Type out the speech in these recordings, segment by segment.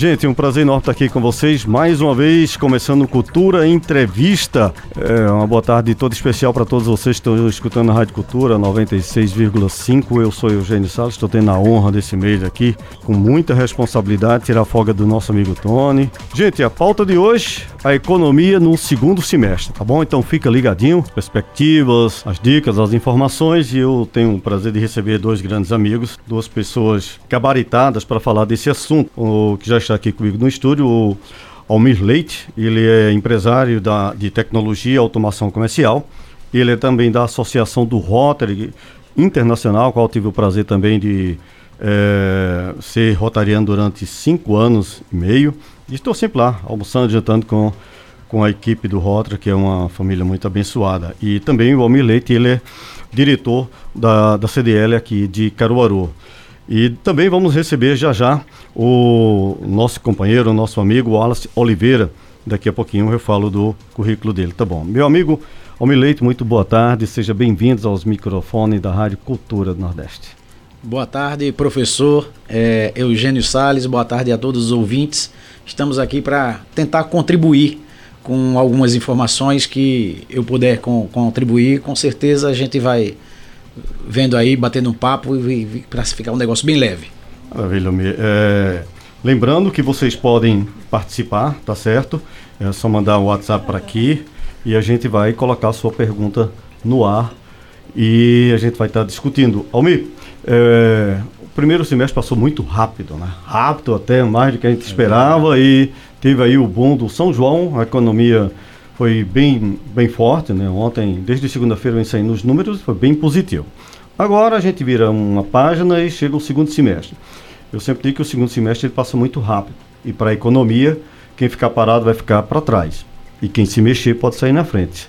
Gente, um prazer enorme estar aqui com vocês. Mais uma vez, começando Cultura Entrevista. É, uma boa tarde toda especial para todos vocês que estão escutando a Rádio Cultura 96,5. Eu sou Eugênio Salles, estou tendo a honra desse mês aqui, com muita responsabilidade, tirar a folga do nosso amigo Tony. Gente, a pauta de hoje, a economia no segundo semestre, tá bom? Então fica ligadinho, perspectivas, as dicas, as informações e eu tenho o prazer de receber dois grandes amigos, duas pessoas gabaritadas para falar desse assunto, o que já está aqui comigo no estúdio, o Almir Leite, ele é empresário da, de tecnologia e automação comercial, ele é também da Associação do Rotary Internacional, qual tive o prazer também de é, ser rotariano durante cinco anos e meio, e estou sempre lá, almoçando, jantando com, com a equipe do Rotary, que é uma família muito abençoada. E também o Almir Leite, ele é diretor da, da CDL aqui de Caruaru. E também vamos receber já já o nosso companheiro, o nosso amigo Wallace Oliveira. Daqui a pouquinho eu falo do currículo dele, tá bom? Meu amigo Almileito, muito boa tarde, seja bem-vindos aos microfones da Rádio Cultura do Nordeste. Boa tarde, professor é, Eugênio Sales, boa tarde a todos os ouvintes. Estamos aqui para tentar contribuir com algumas informações que eu puder com, contribuir. Com certeza a gente vai vendo aí, batendo um papo para ficar um negócio bem leve. Maravilha, é, lembrando que vocês podem participar, tá certo? É só mandar o um WhatsApp para aqui e a gente vai colocar a sua pergunta no ar e a gente vai estar tá discutindo. Almir, é, o primeiro semestre passou muito rápido, né? Rápido até mais do que a gente esperava e teve aí o boom do São João, a economia foi bem, bem forte, né? Ontem, desde segunda-feira, vem saindo os números, foi bem positivo. Agora a gente vira uma página e chega o segundo semestre. Eu sempre digo que o segundo semestre ele passa muito rápido. E para a economia, quem ficar parado vai ficar para trás. E quem se mexer pode sair na frente.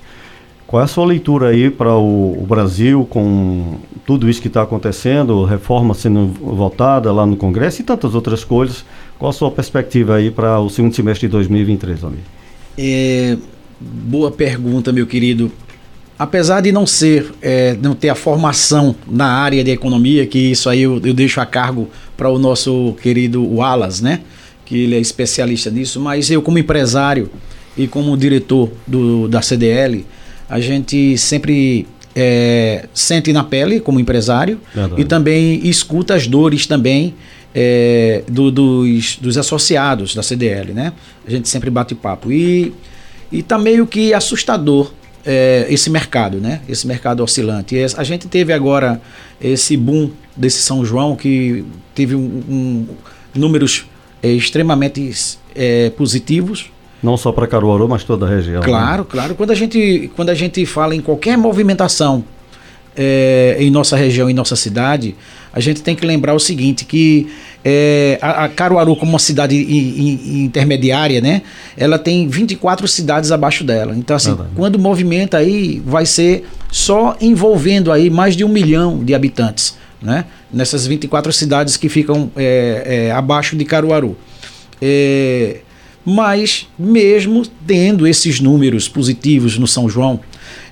Qual é a sua leitura aí para o, o, Brasil com tudo isso que está acontecendo, reforma sendo votada lá no Congresso e tantas outras coisas? Qual a sua perspectiva aí para o segundo semestre de 2023, amigo? É, boa pergunta, meu querido. Apesar de não ser, é, não ter a formação na área de economia, que isso aí eu, eu deixo a cargo para o nosso querido Wallace, né? Que ele é especialista nisso, mas eu como empresário e como diretor do, da CDL, a gente sempre é, sente na pele como empresário Verdade. e também escuta as dores também é, do, dos, dos associados da CDL, né? A gente sempre bate papo. E, e tá meio que assustador é, esse mercado, né? Esse mercado oscilante. E a gente teve agora esse boom desse São João que teve um, um números é, extremamente é, positivos não só para Caruaru, mas toda a região. Né? Claro, né? claro. Quando a, gente, quando a gente fala em qualquer movimentação é, em nossa região, em nossa cidade, a gente tem que lembrar o seguinte, que é, a, a, Caruaru, como uma cidade intermediária, né, ela tem 24 cidades abaixo dela. Então, assim, ah, quando movimenta aí, vai ser só envolvendo aí mais de um milhão de habitantes, né, nessas 24 cidades que ficam é, é, abaixo de Caruaru. É, mas, mesmo tendo esses números positivos no São João,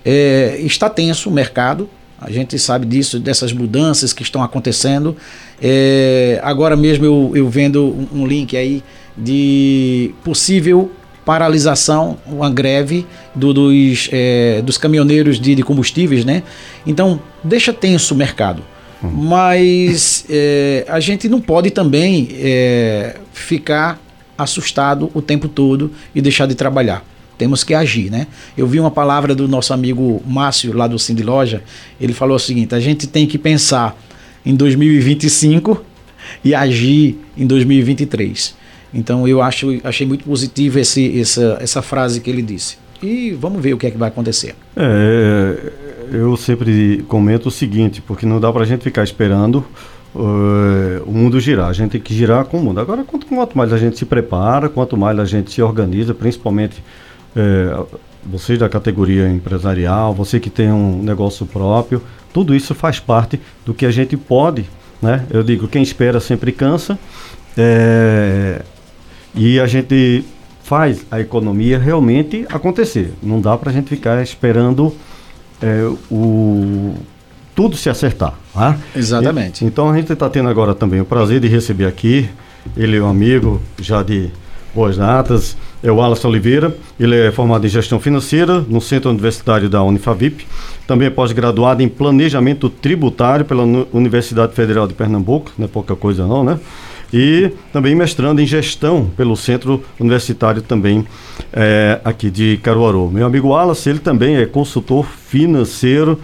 é, está tenso o mercado. A gente sabe disso, dessas mudanças que estão acontecendo. É, agora mesmo eu, eu vendo um, um link aí de possível paralisação, uma greve do, dos, é, dos caminhoneiros de, de, combustíveis, né? Então, deixa tenso o mercado. Uhum. Mas é, a gente não pode também é, ficar assustado o tempo todo e deixar de trabalhar. Temos que agir, né? Eu vi uma palavra do nosso amigo Márcio, lá do Cindy Loja, ele falou o seguinte: a gente tem que pensar em 2025 e agir em 2023. Então eu acho, achei muito positivo esse, essa, essa frase que ele disse. E vamos ver o que é que vai acontecer. É, eu sempre comento o seguinte, porque não dá para a gente ficar esperando uh, o mundo girar. A gente tem que girar com o mundo. Agora, quanto, quanto mais a gente se prepara, quanto mais a gente se organiza, principalmente uh, vocês da categoria empresarial, você que tem um negócio próprio, tudo isso faz parte do que a gente pode, né? Eu digo, quem espera sempre cansa. É, e a gente faz a economia realmente acontecer. Não dá para a gente ficar esperando é, o tudo se acertar. Tá? Exatamente. E, então a gente está tendo agora também o prazer de receber aqui ele é um amigo já de boas datas, é o Wallace Oliveira, ele é formado em gestão financeira no Centro Universitário da Unifavip, também é pós-graduado em planejamento tributário pela Universidade Federal de Pernambuco, não é pouca coisa não, né? E também mestrando em gestão pelo Centro Universitário também é, aqui de Caruaru. Meu amigo Wallace, ele também é consultor financeiro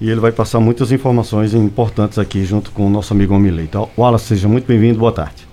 e ele vai passar muitas informações importantes aqui junto com o nosso amigo Omilei. Então, Wallace, seja muito bem-vindo, boa tarde.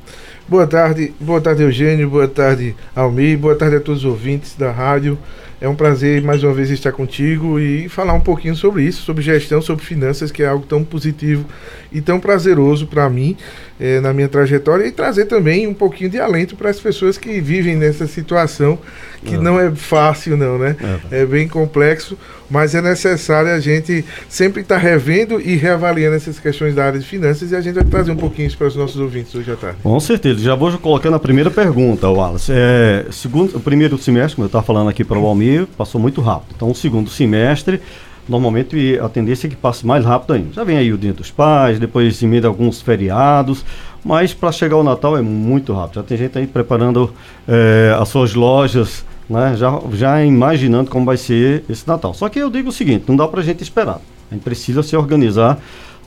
Boa tarde, boa tarde Eugênio, boa tarde Almir, boa tarde a todos os ouvintes da rádio. É um prazer mais uma vez estar contigo e falar um pouquinho sobre isso, sobre gestão, sobre finanças, que é algo tão positivo e tão prazeroso para mim é, na minha trajetória e trazer também um pouquinho de alento para as pessoas que vivem nessa situação que é. não é fácil não, né? É. é. bem complexo, mas é necessário a gente sempre estar tá revendo e reavaliando essas questões da área de finanças e a gente vai trazer um pouquinho isso para os nossos ouvintes hoje à tarde. Com certeza. Já vou colocando a primeira pergunta, Wallace. É, segundo, o primeiro semestre, como eu estava falando aqui para o Almir, passou muito rápido. Então, o segundo semestre normalmente a tendência é que passe mais rápido ainda. Já vem aí o Dia dos Pais, depois emenda alguns feriados, mas para chegar o Natal é muito rápido. Já tem gente aí preparando é, as suas lojas, né, já, já imaginando como vai ser esse Natal. Só que eu digo o seguinte, não dá para a gente esperar. A gente precisa se organizar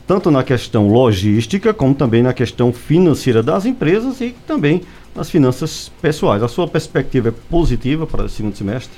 tanto na questão logística, como também na questão financeira das empresas e também nas finanças pessoais. A sua perspectiva é positiva para o segundo semestre?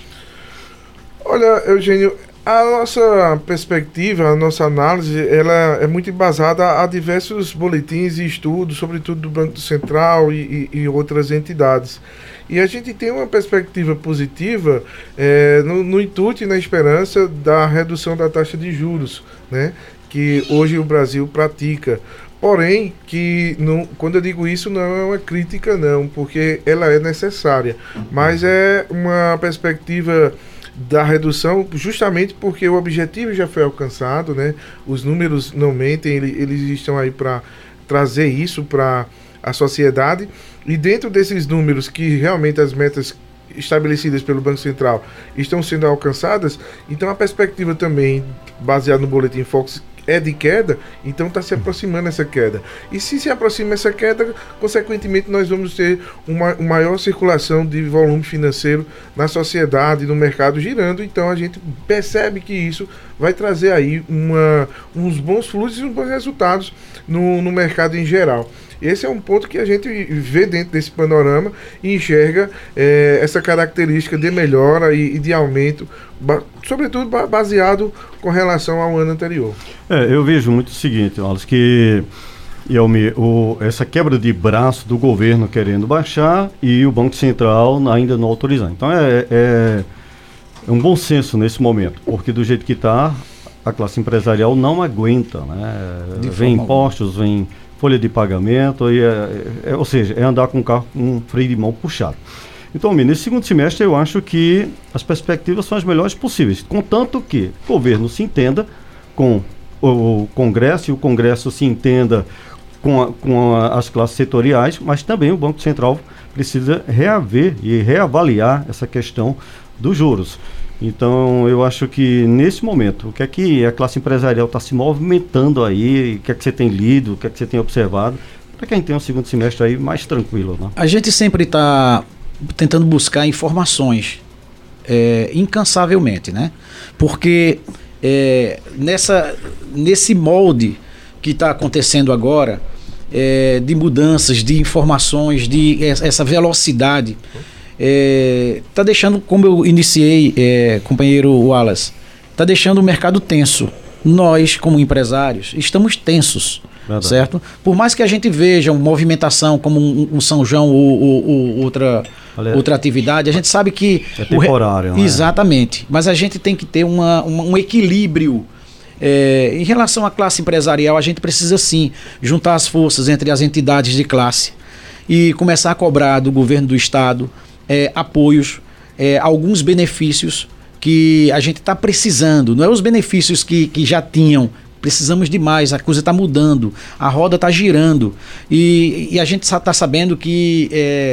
Olha, Eugênio, a nossa perspectiva, a nossa análise, ela é muito embasada a diversos boletins e estudos, sobretudo do Banco Central e, e, e outras entidades. E a gente tem uma perspectiva positiva é, no, no intuito e na esperança da redução da taxa de juros, né, que hoje o Brasil pratica. Porém, que não, quando eu digo isso não é uma crítica não, porque ela é necessária, mas é uma perspectiva da redução, justamente porque o objetivo já foi alcançado, né? Os números não mentem, eles estão aí para trazer isso para a sociedade. E dentro desses números que realmente as metas estabelecidas pelo Banco Central estão sendo alcançadas, então a perspectiva também, baseada no boletim Fox, é de queda, então está se aproximando essa queda. E se se aproxima essa queda, consequentemente nós vamos ter uma, uma maior circulação de volume financeiro na sociedade, no mercado girando. Então a gente percebe que isso vai trazer aí uma, uns bons fluxos e uns bons resultados no, no mercado em geral. Esse é um ponto que a gente vê dentro desse panorama e enxerga é, essa característica de melhora e, e de aumento, sobretudo baseado com relação ao ano anterior. É, eu vejo muito o seguinte, Wallace, que eu me, o, essa quebra de braço do governo querendo baixar e o Banco Central ainda não autorizando. Então é, é, é um bom senso nesse momento, porque do jeito que está, a classe empresarial não aguenta, né? vem impostos, vem folha de pagamento, e é, é, é, ou seja, é andar com o carro com um freio de mão puxado. Então, nesse segundo semestre, eu acho que as perspectivas são as melhores possíveis, contanto que o governo se entenda com o Congresso e o Congresso se entenda com, a, com a, as classes setoriais, mas também o Banco Central precisa reaver e reavaliar essa questão dos juros. Então, eu acho que nesse momento, o que é que a classe empresarial está se movimentando aí, o que é que você tem lido, o que é que você tem observado, para quem tem um segundo semestre aí mais tranquilo, né? A gente sempre está tentando buscar informações é, incansavelmente, né? Porque é, nessa, nesse molde que está acontecendo agora, é, de mudanças, de informações, de essa velocidade é, tá deixando, como eu iniciei, é, companheiro Wallace, tá deixando o mercado tenso. Nós, como empresários, estamos tensos. Verdade. Certo? Por mais que a gente veja uma movimentação como um, um São João ou, ou, ou outra, outra atividade, a gente sabe que. É temporário, re... Exatamente. Mas a gente tem que ter uma, uma um equilíbrio. É, em relação à classe empresarial, a gente precisa sim juntar as forças entre as entidades de classe e começar a cobrar do governo do estado é, apoios, é, alguns benefícios que a gente está precisando. Não é os benefícios que, que já tinham. Precisamos de mais, a coisa está mudando, a roda está girando. E, e, a gente está sabendo que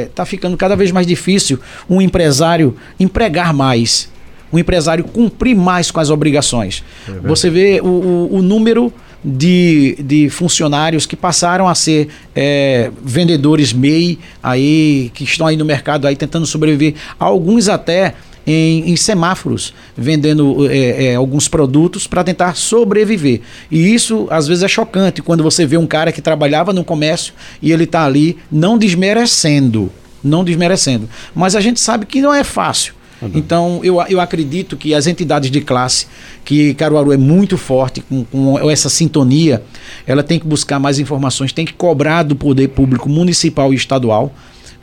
está é, ficando cada vez mais difícil um empresário empregar mais, um empresário cumprir mais com as obrigações. É Você vê o, o, o número de, de funcionários que passaram a ser é, vendedores MEI aí, que estão aí no mercado aí tentando sobreviver. Alguns até em, em semáforos, vendendo é, é, alguns produtos para tentar sobreviver. E isso às vezes é chocante quando você vê um cara que trabalhava no comércio e ele está ali não desmerecendo, não desmerecendo. Mas a gente sabe que não é fácil. Uhum. Então, eu, eu acredito que as entidades de classe, que Caruaru é muito forte com, com, essa sintonia, ela tem que buscar mais informações, tem que cobrar do poder público municipal e estadual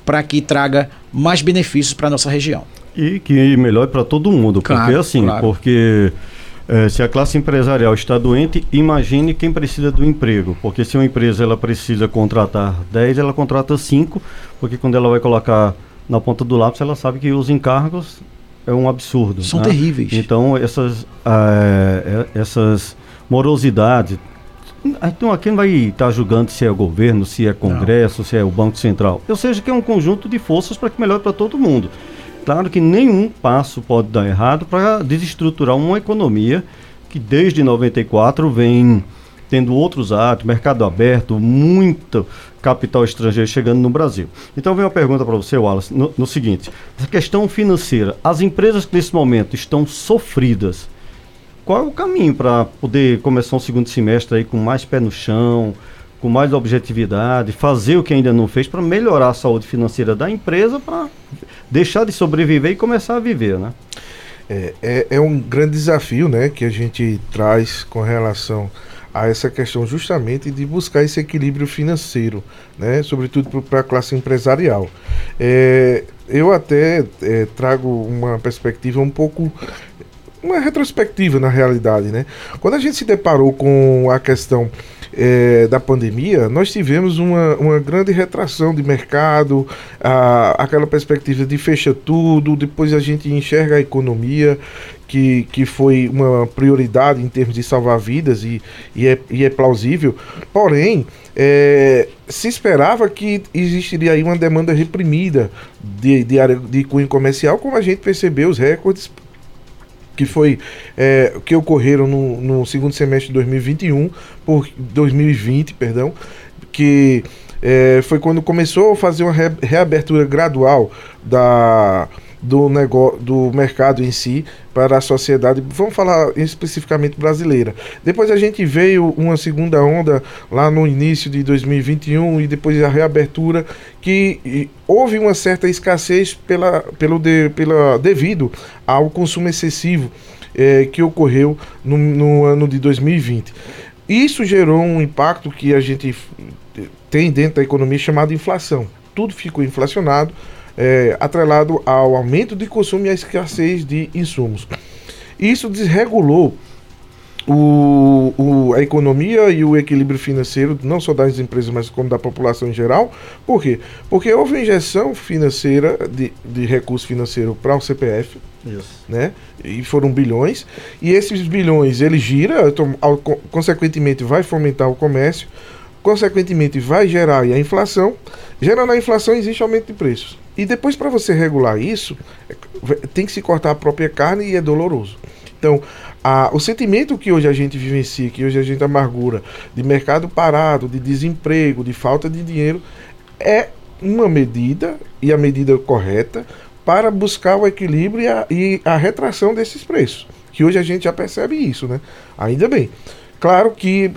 para que traga mais benefícios para a nossa região. E que melhore para todo mundo, claro, porque assim, claro. porque é, se a classe empresarial está doente, imagine quem precisa do emprego, porque se uma empresa ela precisa contratar 10, ela contrata 5, porque quando ela vai colocar na ponta do lápis, ela sabe que os encargos é um absurdo. São né? terríveis. Então, essas, é, essas morosidades. Então, aqui não vai estar julgando se é o governo, se é Congresso, não. se é o Banco Central. Ou seja, que é um conjunto de forças para que melhore para todo mundo. Claro que nenhum passo pode dar errado para desestruturar uma economia que desde 94 vem tendo outros atos, mercado aberto, muito capital estrangeiro chegando no Brasil. Então vem uma pergunta para você, Wallace, no, no seguinte: essa questão financeira, as empresas que nesse momento estão sofridas, qual é o caminho para poder começar um segundo semestre aí com mais pé no chão, com mais objetividade, fazer o que ainda não fez para melhorar a saúde financeira da empresa, para deixar de sobreviver e começar a viver, né? É, é, é um grande desafio, né, que a gente traz com relação a essa questão justamente de buscar esse equilíbrio financeiro, né? sobretudo para a classe empresarial. É, eu até é, trago uma perspectiva um pouco uma retrospectiva na realidade, né? Quando a gente se deparou com a questão é, da pandemia, nós tivemos uma, uma grande retração de mercado, a, aquela perspectiva de fecha tudo, depois a gente enxerga a economia, que, que foi uma prioridade em termos de salvar vidas e, e, é, e é plausível. Porém, é, se esperava que existiria aí uma demanda reprimida de, de área de cunho comercial, como a gente percebeu os recordes que foi é, que ocorreram no, no, segundo semestre de 2021 por 2020, perdão, que é, foi quando começou a fazer uma re, reabertura gradual da do negócio do mercado em si para a sociedade, vamos falar especificamente brasileira. Depois a gente veio uma segunda onda lá no início de 2021 e depois a reabertura que houve uma certa escassez pela, pelo de, pela, devido ao consumo excessivo eh, que ocorreu no, no ano de 2020. Isso gerou um impacto que a gente tem dentro da economia chamado inflação. Tudo ficou inflacionado é, atrelado ao aumento de consumo e à escassez de insumos. Isso desregulou o, o, a economia e o equilíbrio financeiro, não só das empresas, mas como da população em geral. Por quê? Porque houve injeção financeira de, de recurso financeiro para o CPF, Isso. né? E foram bilhões. E esses bilhões, ele gira, então, ao, consequentemente vai fomentar o comércio, consequentemente vai gerar a inflação. Gerando a inflação, existe aumento de preços. E depois, para você regular isso, tem que se cortar a própria carne e é doloroso. Então, a, o sentimento que hoje a gente vivencia, que hoje a gente amargura, de mercado parado, de desemprego, de falta de dinheiro, é uma medida, e a medida correta, para buscar o equilíbrio e a, e a retração desses preços. Que hoje a gente já percebe isso, né? Ainda bem. Claro que,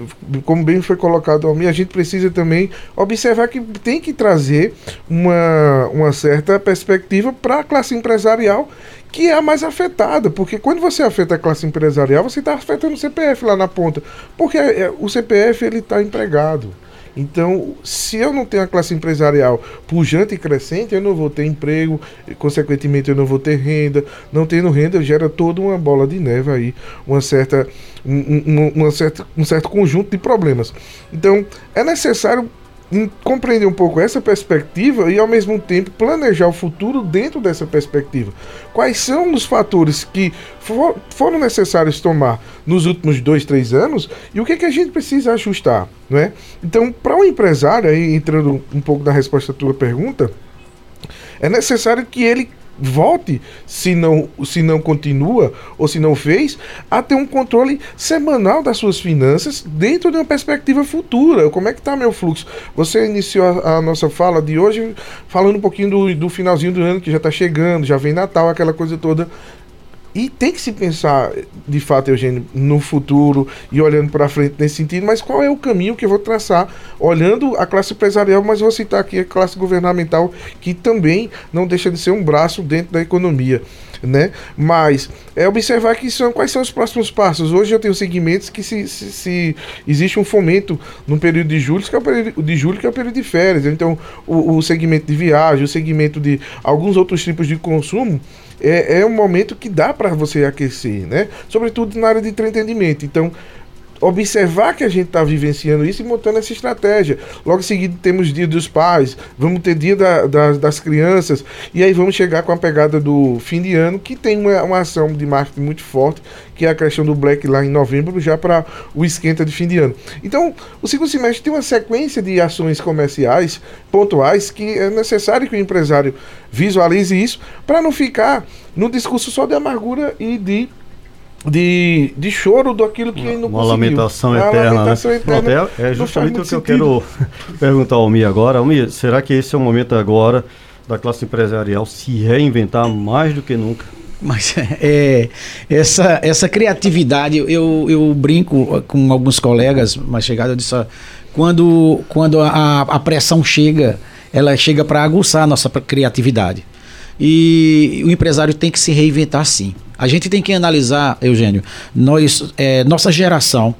como bem foi colocado ao a gente precisa também observar que tem que trazer uma, uma certa perspectiva para a classe empresarial que é a mais afetada, porque quando você afeta a classe empresarial, você está afetando o CPF lá na ponta, porque é, o CPF ele está empregado. Então, se eu não tenho a classe empresarial pujante e crescente, eu não vou ter emprego, consequentemente eu não vou ter renda. Não tendo renda, gera toda uma bola de neve aí, uma certa, um, uma certa, um certo conjunto de problemas. Então, é necessário compreender um pouco essa perspectiva e ao mesmo tempo planejar o futuro dentro dessa perspectiva. Quais são os fatores que for, foram necessários tomar nos últimos dois, três anos e o que, é que a gente precisa ajustar, não é? Então, para um empresário, aí entrando um pouco na resposta à tua pergunta, é necessário que ele volte, se não, se não continua ou se não fez, a ter um controle semanal das suas finanças dentro de uma perspectiva futura. Como é que está meu fluxo? Você iniciou a, a, nossa fala de hoje falando um pouquinho do, do finalzinho do ano que já está chegando, já vem Natal, aquela coisa toda. E tem que se pensar, de fato, Eugênio, no futuro e olhando para frente nesse sentido, mas qual é o caminho que eu vou traçar, olhando a classe empresarial, mas vou citar aqui a classe governamental, que também não deixa de ser um braço dentro da economia né? Mas é observar que são quais são os próximos passos. Hoje eu tenho segmentos que se, se, se existe um fomento no período de julho, que é o período de julho, que é o período de férias. Então, o, o segmento de viagem, o segmento de alguns outros tipos de consumo, é, é um momento que dá para você aquecer, né? Sobretudo na área de entretenimento. Então, observar que a gente está vivenciando isso e montando essa estratégia. Logo em seguida temos dia dos pais, vamos ter dia da, da, das crianças, e aí vamos chegar com a pegada do fim de ano, que tem uma, uma ação de marketing muito forte, que é a questão do Black lá em novembro, já para o esquenta de fim de ano. Então, o segundo semestre tem uma sequência de ações comerciais pontuais que é necessário que o empresário visualize isso para não ficar no discurso só de amargura e de de, de choro daquilo que uma, não uma lamentação uma eterna, lamentação né? eterna Pronto, é, é justamente o que sentido. eu quero perguntar ao Mi agora. Almir, será que esse é o momento agora da classe empresarial se reinventar mais do que nunca? Mas é, essa, essa criatividade, eu, eu brinco com alguns colegas, mas chegada eu disse, quando, quando a, a pressão chega, ela chega para aguçar a nossa criatividade. E o empresário tem que se reinventar sim. A gente tem que analisar, Eugênio, nós, é, nossa geração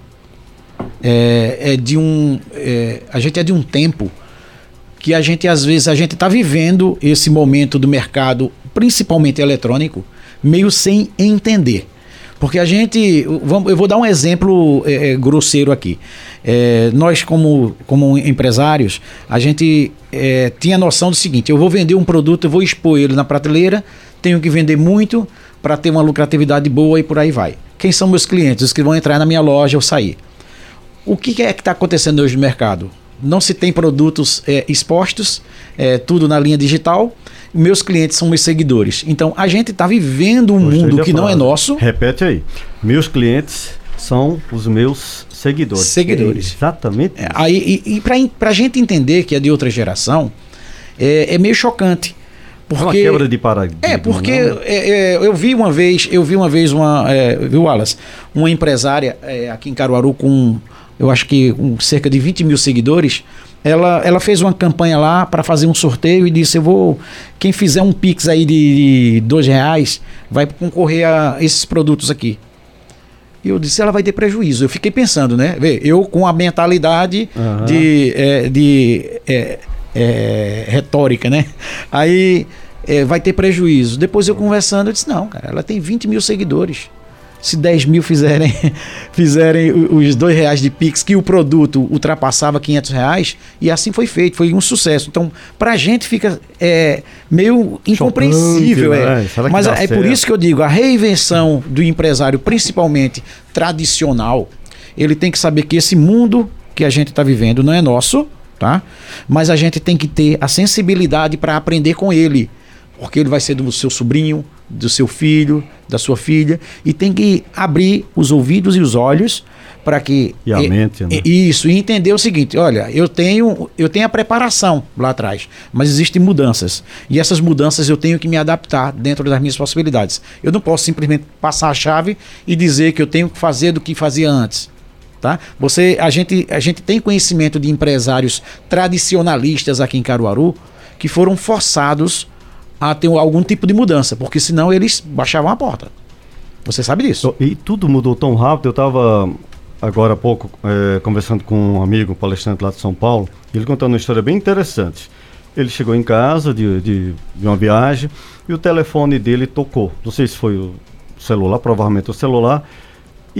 é, é de um. É, a gente é de um tempo que a gente, às vezes, a gente está vivendo esse momento do mercado, principalmente eletrônico, meio sem entender. Porque a gente. Eu vou dar um exemplo é, é, grosseiro aqui. É, nós, como, como empresários, a gente é, tinha noção do seguinte: eu vou vender um produto, eu vou expor ele na prateleira, tenho que vender muito, para ter uma lucratividade boa e por aí vai. Quem são meus clientes? Os que vão entrar na minha loja ou sair. O que é que está acontecendo hoje no mercado? Não se tem produtos é, expostos, é, tudo na linha digital. Meus clientes são meus seguidores. Então a gente está vivendo um Gostei mundo que não é nosso. Repete aí. Meus clientes são os meus seguidores. Seguidores. É exatamente. É, aí, e, e para a gente entender que é de outra geração, é, é meio chocante. Porque, uma quebra de paradigma. É, porque é, é, eu vi uma vez, eu vi uma vez uma, é, viu, Wallace, uma empresária é, aqui em Caruaru com, eu acho que cerca de 20 mil seguidores. Ela, ela fez uma campanha lá para fazer um sorteio e disse: Eu vou. Quem fizer um Pix aí de, de dois reais vai concorrer a esses produtos aqui. E eu disse, ela vai ter prejuízo. Eu fiquei pensando, né? Vê, eu com a mentalidade uhum. de, é, de é, é, retórica, né? Aí é, vai ter prejuízo. Depois eu conversando, eu disse, não, cara, ela tem 20 mil seguidores. Se 10 mil fizerem, fizerem os dois reais de Pix, que o produto ultrapassava 500 reais, e assim foi feito, foi um sucesso. Então, pra gente fica é, meio incompreensível. Chocante, é. Né? Mas é certo? por isso que eu digo, a reinvenção do empresário, principalmente tradicional, ele tem que saber que esse mundo que a gente está vivendo não é nosso, tá? Mas a gente tem que ter a sensibilidade para aprender com ele, porque ele vai ser do seu sobrinho, do seu filho, da sua filha, e tem que abrir os ouvidos e os olhos para que e a mente, né? isso e entender o seguinte, olha, eu tenho eu tenho a preparação lá atrás, mas existem mudanças e essas mudanças eu tenho que me adaptar dentro das minhas possibilidades. Eu não posso simplesmente passar a chave e dizer que eu tenho que fazer do que fazia antes. Tá? Você, a, gente, a gente tem conhecimento de empresários tradicionalistas aqui em Caruaru que foram forçados a ter algum tipo de mudança, porque senão eles baixavam a porta. Você sabe disso. E tudo mudou tão rápido. Eu estava agora há pouco é, conversando com um amigo, um palestrante lá de São Paulo, e ele contando uma história bem interessante. Ele chegou em casa de, de, de uma viagem e o telefone dele tocou. Não sei se foi o celular, provavelmente o celular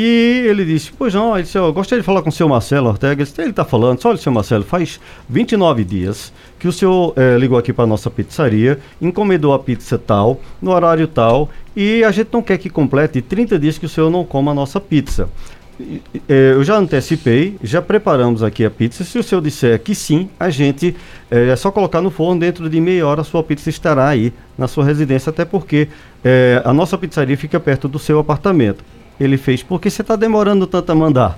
e ele disse, pois não, ele disse, eu gostaria de falar com o senhor Marcelo Ortega. Ele está falando, olha, senhor Marcelo, faz 29 dias que o senhor é, ligou aqui para nossa pizzaria, encomendou a pizza tal, no horário tal, e a gente não quer que complete 30 dias que o senhor não coma a nossa pizza. é, eu já antecipei, já preparamos aqui a pizza. Se o senhor disser que sim, a gente é, é só colocar no forno, dentro de meia hora a sua pizza estará aí na sua residência, até porque é, a nossa pizzaria fica perto do seu apartamento. Ele fez, porque você está demorando tanto a mandar?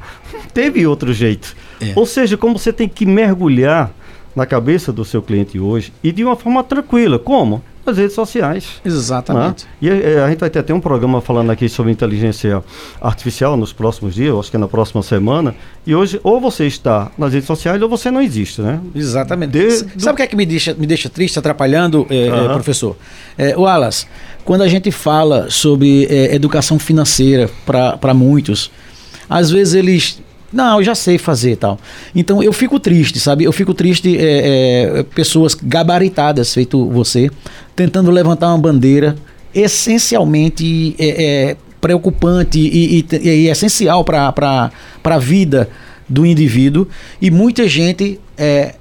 Teve outro jeito. É. Ou seja, como você tem que mergulhar na cabeça do seu cliente hoje e de uma forma tranquila. Como? Nas redes sociais. Exatamente. Né? E a, é, a, gente vai ter até um programa falando aqui sobre inteligência artificial nos próximos dias, acho que é na próxima semana. E hoje, ou você está nas redes sociais ou você não existe, né? Exatamente. De, Sabe do... o que é que me deixa, me deixa triste, atrapalhando, é, uhum. é, professor? É, Wallace, quando a gente fala sobre educação financeira para muitos, às vezes eles não, eu já sei fazer tal. Então eu fico triste, sabe? Eu fico triste é, é, pessoas gabaritadas, feito você, tentando levantar uma bandeira essencialmente é, é preocupante e, e, e essencial para a vida do indivíduo. E muita gente é,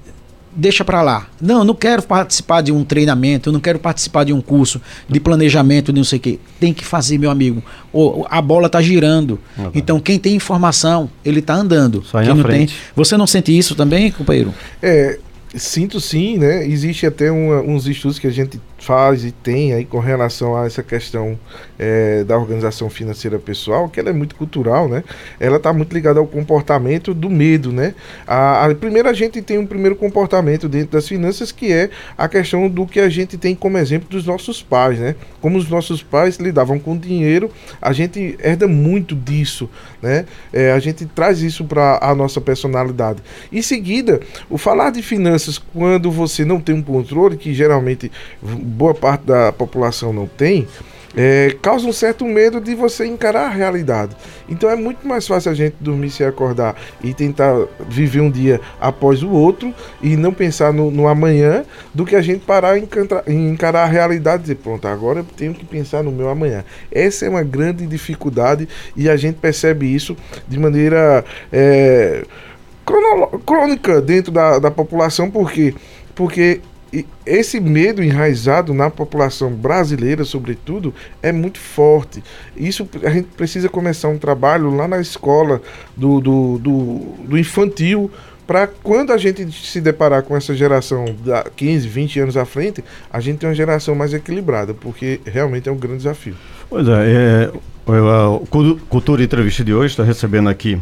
deixa para lá. Não, não quero participar de um treinamento, eu não quero participar de um curso de planejamento, de não sei o quê. Tem que fazer, meu amigo. O, a bola tá girando. Uhum. Então, quem tem informação, ele tá andando. Sai quem não frente. tem. Você não sente isso também, companheiro? É, sinto sim, né? Existe até uma, uns estudos que a gente faz e tem aí com relação a essa questão é, da organização financeira pessoal, que ela é muito cultural, né? Ela está muito ligada ao comportamento do medo, né? A, a, primeiro a gente tem um primeiro comportamento dentro das finanças que é a questão do que a gente tem como exemplo dos nossos pais, né? Como os nossos pais lidavam com dinheiro, a gente herda muito disso, né? É, a gente traz isso para a nossa personalidade. Em seguida, o falar de finanças quando você não tem um controle, que geralmente boa parte da população não tem, é, causa um certo medo de você encarar a realidade. Então é muito mais fácil a gente dormir se acordar e tentar viver um dia após o outro e não pensar no, no amanhã do que a gente parar e encarar a realidade e dizer, pronto, agora eu tenho que pensar no meu amanhã. Essa é uma grande dificuldade e a gente percebe isso de maneira é, crônica dentro da, da população, porque porque e esse medo enraizado na população brasileira, sobretudo, é muito forte. Isso a gente precisa começar um trabalho lá na escola do, do, do, do infantil, para quando a gente se deparar com essa geração da 15, 20 anos à frente, a gente tem uma geração mais equilibrada, porque realmente é um grande desafio. Pois é, é a Cultura Entrevista de hoje está recebendo aqui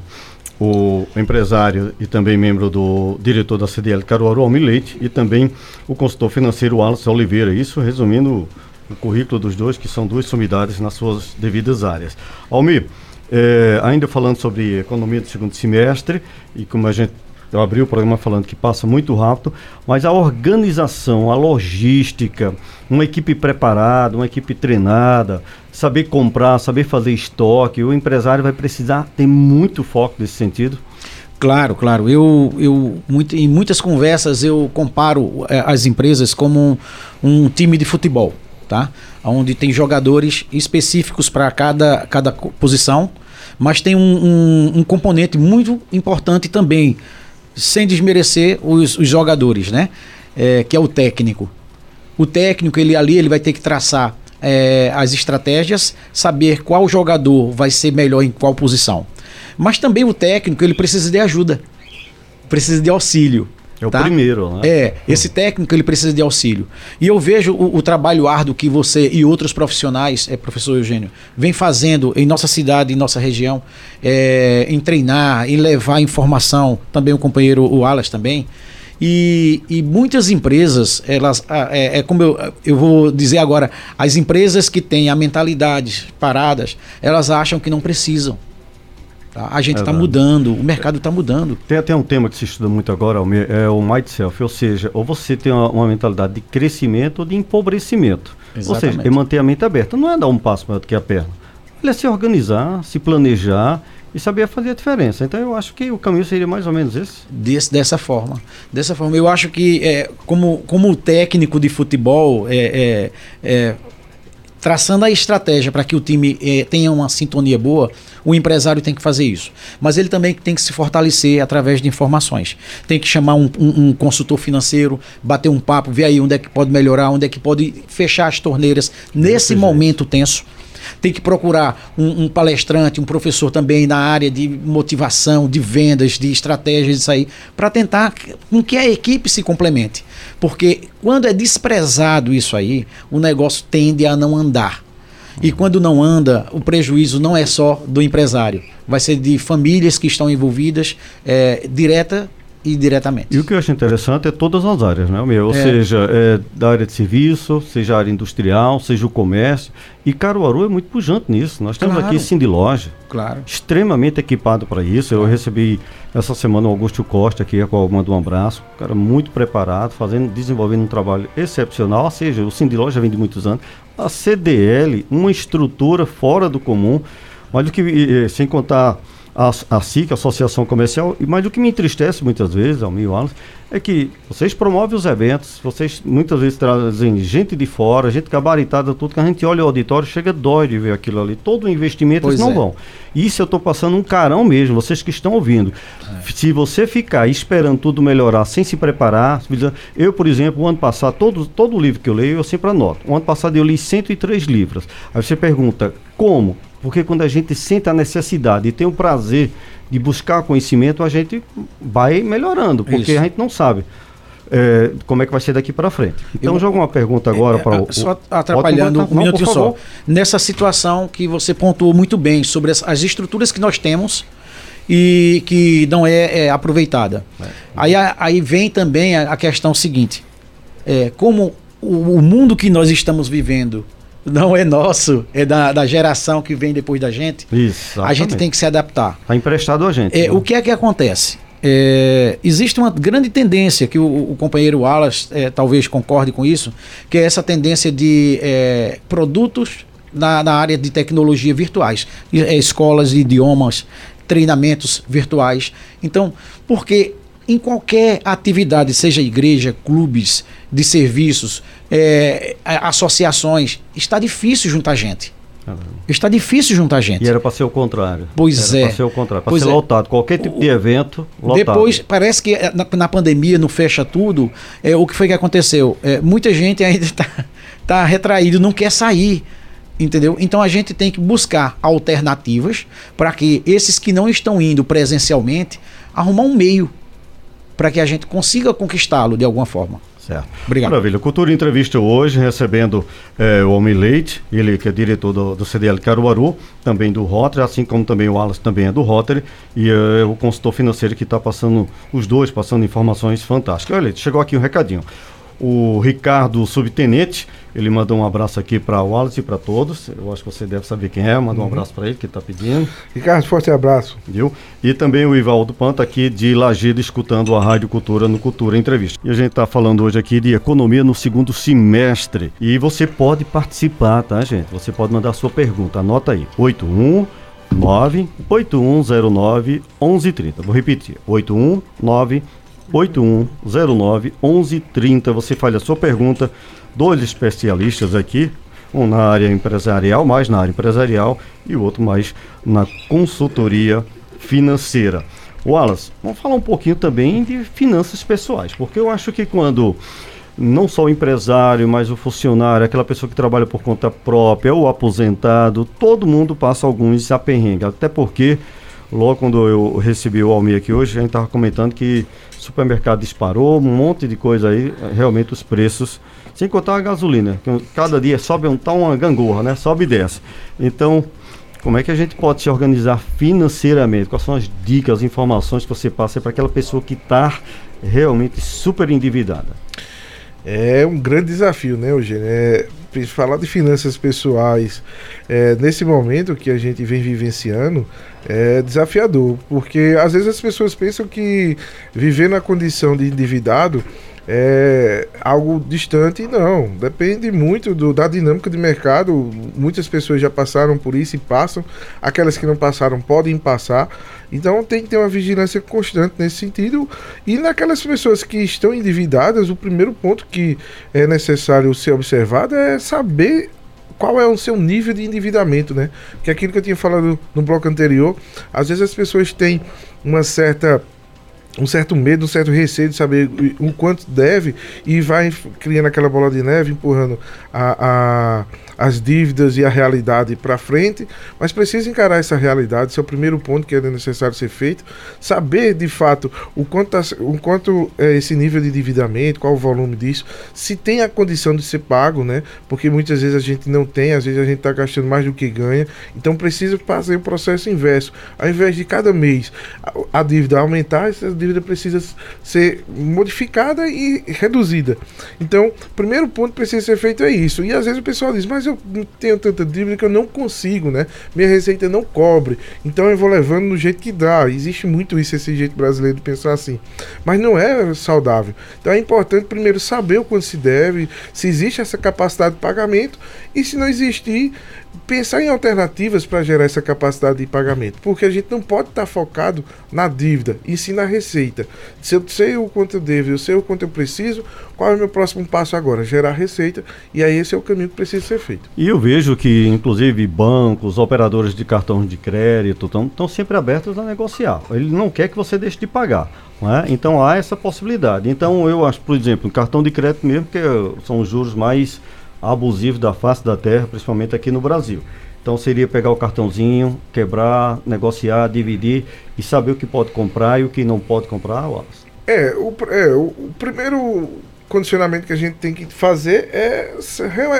o empresário e também membro do diretor da CDL Caruaru, Almir Leite, e também o consultor financeiro Wallace Oliveira. Isso resumindo o currículo dos dois, que são duas sumidades nas suas devidas áreas. Almir, é, ainda falando sobre economia do segundo semestre, e como a gente eu abri o programa falando que passa muito rápido, mas a organização, a logística, uma equipe preparada, uma equipe treinada, saber comprar, saber fazer estoque, o empresário vai precisar ter muito foco nesse sentido. Claro, claro. Eu, eu muito, em muitas conversas eu comparo é, as empresas como um, um time de futebol, tá? Onde tem jogadores específicos para cada, cada posição, mas tem um, um, um componente muito importante também sem desmerecer os, os jogadores, né? É, que é o técnico. O técnico, ele ali, ele vai ter que traçar é, as estratégias, saber qual jogador vai ser melhor em qual posição. Mas também o técnico, ele precisa de ajuda, precisa de auxílio. É tá? o primeiro, né? É, esse técnico ele precisa de auxílio. E eu vejo o, o trabalho árduo que você e outros profissionais, é, professor Eugênio, vem fazendo em nossa cidade, em nossa região, é, em treinar, em levar informação, também o companheiro o Alas também. E, e muitas empresas, elas, é, é como eu, eu vou dizer agora, as empresas que têm a mentalidade paradas, elas acham que não precisam. Tá? A gente está mudando, o mercado está mudando. Tem até um tema que se estuda muito agora, é o mind self, ou seja, ou você tem uma, uma mentalidade de crescimento ou de empobrecimento. Exatamente. Ou seja, é manter a mente aberta. Não é dar um passo maior do que a perna. Ele é se organizar, se planejar e saber fazer a diferença. Então eu acho que o caminho seria mais ou menos esse. Desse, dessa forma. Dessa forma. Eu acho que é, como, como técnico de futebol, é, é, é traçando a estratégia para que o time é, tenha uma sintonia boa, o empresário tem que fazer isso. Mas ele também tem que se fortalecer através de informações. Tem que chamar um, um, um, consultor financeiro, bater um papo, ver aí onde é que pode melhorar, onde é que pode fechar as torneiras nesse momento tenso. Tem que procurar um, um, palestrante, um professor também na área de motivação, de vendas, de estratégias, isso aí, para tentar com que a equipe se complemente. Porque quando é desprezado isso aí, o negócio tende a não andar. E quando não anda, o prejuízo não é só do empresário, vai ser de famílias que estão envolvidas é, direta e diretamente. E o que eu acho interessante é todas as áreas, né, meu? Ou é. seja, é, da área de serviço, seja a área industrial, seja o comércio. E Caruaru é muito pujante nisso. Nós temos claro. aqui Cindy Loja, claro. extremamente equipado para isso. Eu recebi essa semana o Augusto Costa aqui, a qual eu mando um abraço. Um cara muito preparado, fazendo, desenvolvendo um trabalho excepcional. Ou seja, o Cindy Loja vem de muitos anos. A CDL, uma estrutura fora do comum. Olha que, sem contar a, a SIC, a Associação Comercial, mas o que me entristece muitas vezes, ao meu Wallace, é que vocês promovem os eventos, vocês muitas vezes trazem gente de fora, gente gabaritada, tudo, que a gente olha o auditório, chega dói de ver aquilo ali. Todo o investimento, pois eles não é. vão. Isso eu estou passando um carão mesmo, vocês que estão ouvindo. É. Se você ficar esperando tudo melhorar sem se preparar, eu, por exemplo, o ano passado, todo, todo livro que eu leio, eu sempre anoto. O ano passado eu li 103 livros. Aí você pergunta, como? Porque quando a gente sente a necessidade e tem o prazer de buscar conhecimento, a gente vai melhorando, porque Isso. a gente não sabe. É, como é que vai ser daqui para frente. Então, eu, joga uma pergunta agora é, para o. Só atrapalhando um minutinho só. Nessa situação que você pontuou muito bem sobre as, as estruturas que nós temos e que não é, é aproveitada. É. Aí, aí vem também a, a questão seguinte: é, como o, o mundo que nós estamos vivendo não é nosso, é da, da geração que vem depois da gente. Isso. A gente tem que se adaptar. Está emprestado a gente. É, né? O que é que acontece? É, existe uma grande tendência que o, o companheiro Wallace é, talvez concorde com isso, que é essa tendência de é, produtos na, na, área de tecnologia virtuais, é, escolas de idiomas, treinamentos virtuais. Então, porque em qualquer atividade, seja igreja, clubes de serviços, é, associações, está difícil juntar gente. Está difícil juntar gente. E era para ser o contrário. Pois era é. Para ser o contrário, para ser é. lotado. Qualquer tipo de evento, lotado. Depois, parece que na, na pandemia, não fecha tudo, é, o que foi que aconteceu? É, muita gente ainda está tá retraído, não quer sair. Entendeu? Então a gente tem que buscar alternativas para que esses que não estão indo presencialmente arrumar um meio para que a gente consiga conquistá-lo de alguma forma. Certo. Obrigado. Maravilha. Cultura Entrevista hoje, recebendo é, o Homem Leite, ele que é diretor do, do, CDL Caruaru, também do Rotary, assim como também o Wallace também é do Rotary, e é, o consultor financeiro que está passando, os dois passando informações fantásticas. Olha, chegou aqui um recadinho. O Ricardo Subtenente, ele mandou um abraço aqui para o Wallace e para todos. Eu acho que você deve saber quem é. Manda um uhum. abraço para ele que está pedindo. Ricardo, forte abraço. Viu? E também o Ivaldo Panta aqui de Lajeado, escutando a Rádio Cultura no Cultura Entrevista. E a gente está falando hoje aqui de economia no segundo semestre. E você pode participar, tá, gente? Você pode mandar sua pergunta. Anota aí. 81 98109 1130. Vou repetir. 819 8109 1130. Você faz a sua pergunta, dois especialistas aqui, um na área empresarial, mais na área empresarial, e o outro mais na consultoria financeira. Wallace, vamos falar um pouquinho também de finanças pessoais, porque eu acho que quando não só o empresário, mas o funcionário, aquela pessoa que trabalha por conta própria, o aposentado, todo mundo passa alguns aperrengues, até porque logo quando eu recebi o Almir aqui hoje, a gente estava comentando que supermercado disparou, um monte de coisa aí, realmente os preços, sem contar a gasolina, que cada dia sobe um tá uma gangorra, né? Sobe e desce. Então, como é que a gente pode se organizar financeiramente? Quais são as dicas, as informações que você passa para aquela pessoa que está realmente super endividada? É um grande desafio, né, Eugênio? É, falar de finanças pessoais é, nesse momento que a gente vem vivenciando é desafiador, porque às vezes as pessoas pensam que viver na condição de endividado é algo distante, não. Depende muito do, da dinâmica de mercado. Muitas pessoas já passaram por isso e passam. Aquelas que não passaram podem passar. Então tem que ter uma vigilância constante nesse sentido. E naquelas pessoas que estão endividadas, o primeiro ponto que é necessário ser observado é saber qual é o seu nível de endividamento, né? Que é aquilo que eu tinha falado no bloco anterior, às vezes as pessoas têm uma certa um certo medo, um certo receio de saber o quanto deve e vai criando aquela bola de neve, empurrando a, a as dívidas e a realidade para frente, mas precisa encarar essa realidade, esse é o primeiro ponto que é necessário ser feito, saber de fato o quanto, tá, o quanto é esse nível de endividamento, qual o volume disso, se tem a condição de ser pago, né? Porque muitas vezes a gente não tem, às vezes a gente está gastando mais do que ganha, então precisa fazer o processo inverso. Ao invés de cada mês a, a dívida aumentar, essa dívida precisa ser modificada e reduzida. Então, o primeiro ponto que precisa ser feito é isso. E às vezes o pessoal diz, mas eu tenho tanta dívida que eu não consigo, né? Minha receita não cobre. Então eu vou levando do jeito que dá. Existe muito isso, esse jeito brasileiro de pensar assim. Mas não é saudável. Então é importante primeiro saber o quanto se deve, se existe essa capacidade de pagamento e se não existir, pensar em alternativas para gerar essa capacidade de pagamento, porque a gente não pode estar tá focado na dívida e sim na receita. Se eu sei o quanto eu devo, eu sei o quanto eu preciso, qual é o meu próximo passo agora? Gerar receita e aí esse é o caminho que precisa ser feito. E eu vejo que, inclusive, bancos, operadores de cartão de crédito estão sempre abertos a negociar. Ele não quer que você deixe de pagar. É? Então há essa possibilidade. Então eu acho, por exemplo, cartão de crédito mesmo, que são os juros mais abusivo da face da terra, principalmente aqui no Brasil. Então seria pegar o cartãozinho, quebrar, negociar, dividir e saber o que pode comprar e o que não pode comprar, Wallace. É, o, é, o, o primeiro condicionamento que a gente tem que fazer é